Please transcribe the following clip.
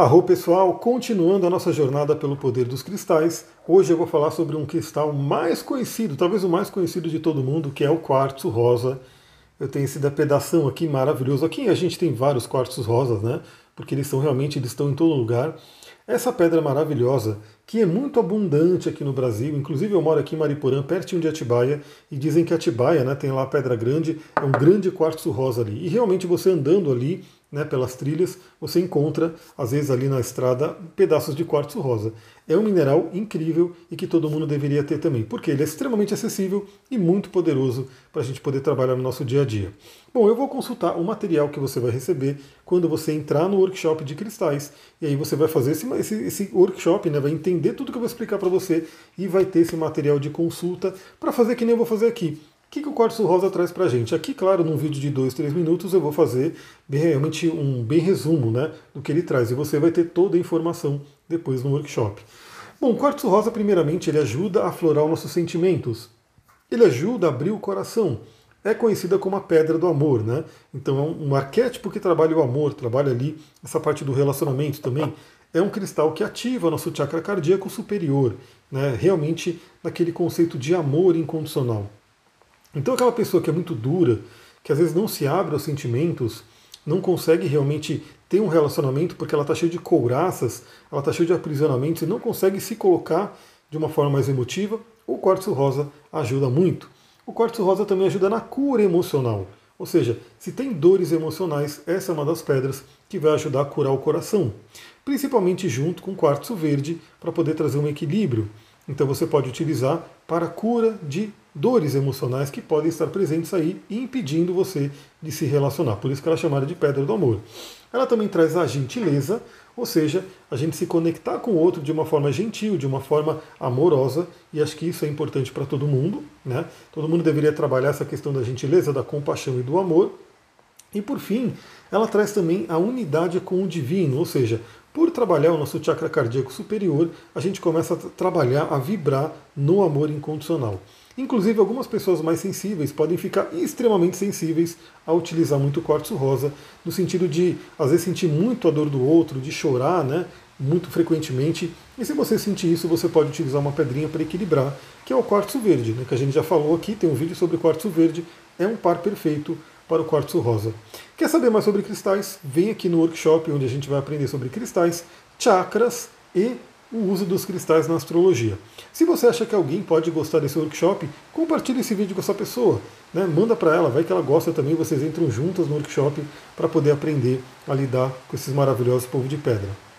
Arro pessoal, continuando a nossa jornada pelo poder dos cristais, hoje eu vou falar sobre um cristal mais conhecido, talvez o mais conhecido de todo mundo, que é o quartzo rosa. Eu tenho esse da pedação aqui maravilhoso. Aqui a gente tem vários quartzos rosas, né? Porque eles são realmente, eles estão em todo lugar. Essa pedra maravilhosa, que é muito abundante aqui no Brasil, inclusive eu moro aqui em Mariporã, pertinho de Atibaia, e dizem que Atibaia, né, tem lá a Pedra Grande, é um grande quartzo rosa ali. E realmente você andando ali, né, pelas trilhas, você encontra, às vezes ali na estrada, pedaços de quartzo rosa. É um mineral incrível e que todo mundo deveria ter também, porque ele é extremamente acessível e muito poderoso para a gente poder trabalhar no nosso dia a dia. Bom, eu vou consultar o material que você vai receber quando você entrar no workshop de cristais, e aí você vai fazer esse, esse, esse workshop, né, vai entender tudo que eu vou explicar para você e vai ter esse material de consulta para fazer que nem eu vou fazer aqui o que, que o quartzo rosa traz para a gente? Aqui, claro, num vídeo de 2, 3 minutos eu vou fazer realmente um bem resumo né, do que ele traz e você vai ter toda a informação depois no workshop. Bom, o quartzo rosa, primeiramente, ele ajuda a aflorar os nossos sentimentos. Ele ajuda a abrir o coração. É conhecida como a pedra do amor, né? Então é um, arquétipo que trabalha o amor, trabalha ali essa parte do relacionamento também. É um cristal que ativa nosso chakra cardíaco superior, né? realmente naquele conceito de amor incondicional. Então aquela pessoa que é muito dura, que às vezes não se abre aos sentimentos, não consegue realmente ter um relacionamento porque ela está cheia de couraças, ela está cheia de aprisionamentos e não consegue se colocar de uma forma mais emotiva, o quartzo rosa ajuda muito. O quartzo rosa também ajuda na cura emocional. Ou seja, se tem dores emocionais, essa é uma das pedras que vai ajudar a curar o coração. Principalmente junto com o quartzo verde, para poder trazer um equilíbrio. Então você pode utilizar para cura de dores emocionais que podem estar presentes aí impedindo você de se relacionar. Por isso que ela é chamada de pedra do amor. Ela também traz a gentileza, ou seja, a gente se conectar com o outro de uma forma gentil, de uma forma amorosa, e acho que isso é importante para todo mundo. Né? Todo mundo deveria trabalhar essa questão da gentileza, da compaixão e do amor. E por fim, ela traz também a unidade com o divino, ou seja, por trabalhar o nosso chakra cardíaco superior, a gente começa a trabalhar, a vibrar no amor incondicional. Inclusive, algumas pessoas mais sensíveis podem ficar extremamente sensíveis a utilizar muito quartzo rosa, no sentido de, às vezes, sentir muito a dor do outro, de chorar, né? Muito frequentemente. E se você sentir isso, você pode utilizar uma pedrinha para equilibrar, que é o quartzo verde, né, que a gente já falou aqui, tem um vídeo sobre quartzo verde, é um par perfeito para o quartzo rosa. Quer saber mais sobre cristais? Vem aqui no workshop onde a gente vai aprender sobre cristais, chakras e o uso dos cristais na astrologia. Se você acha que alguém pode gostar desse workshop, compartilhe esse vídeo com essa pessoa. Né? Manda para ela, vai que ela gosta também, vocês entram juntas no workshop para poder aprender a lidar com esses maravilhosos povos de pedra.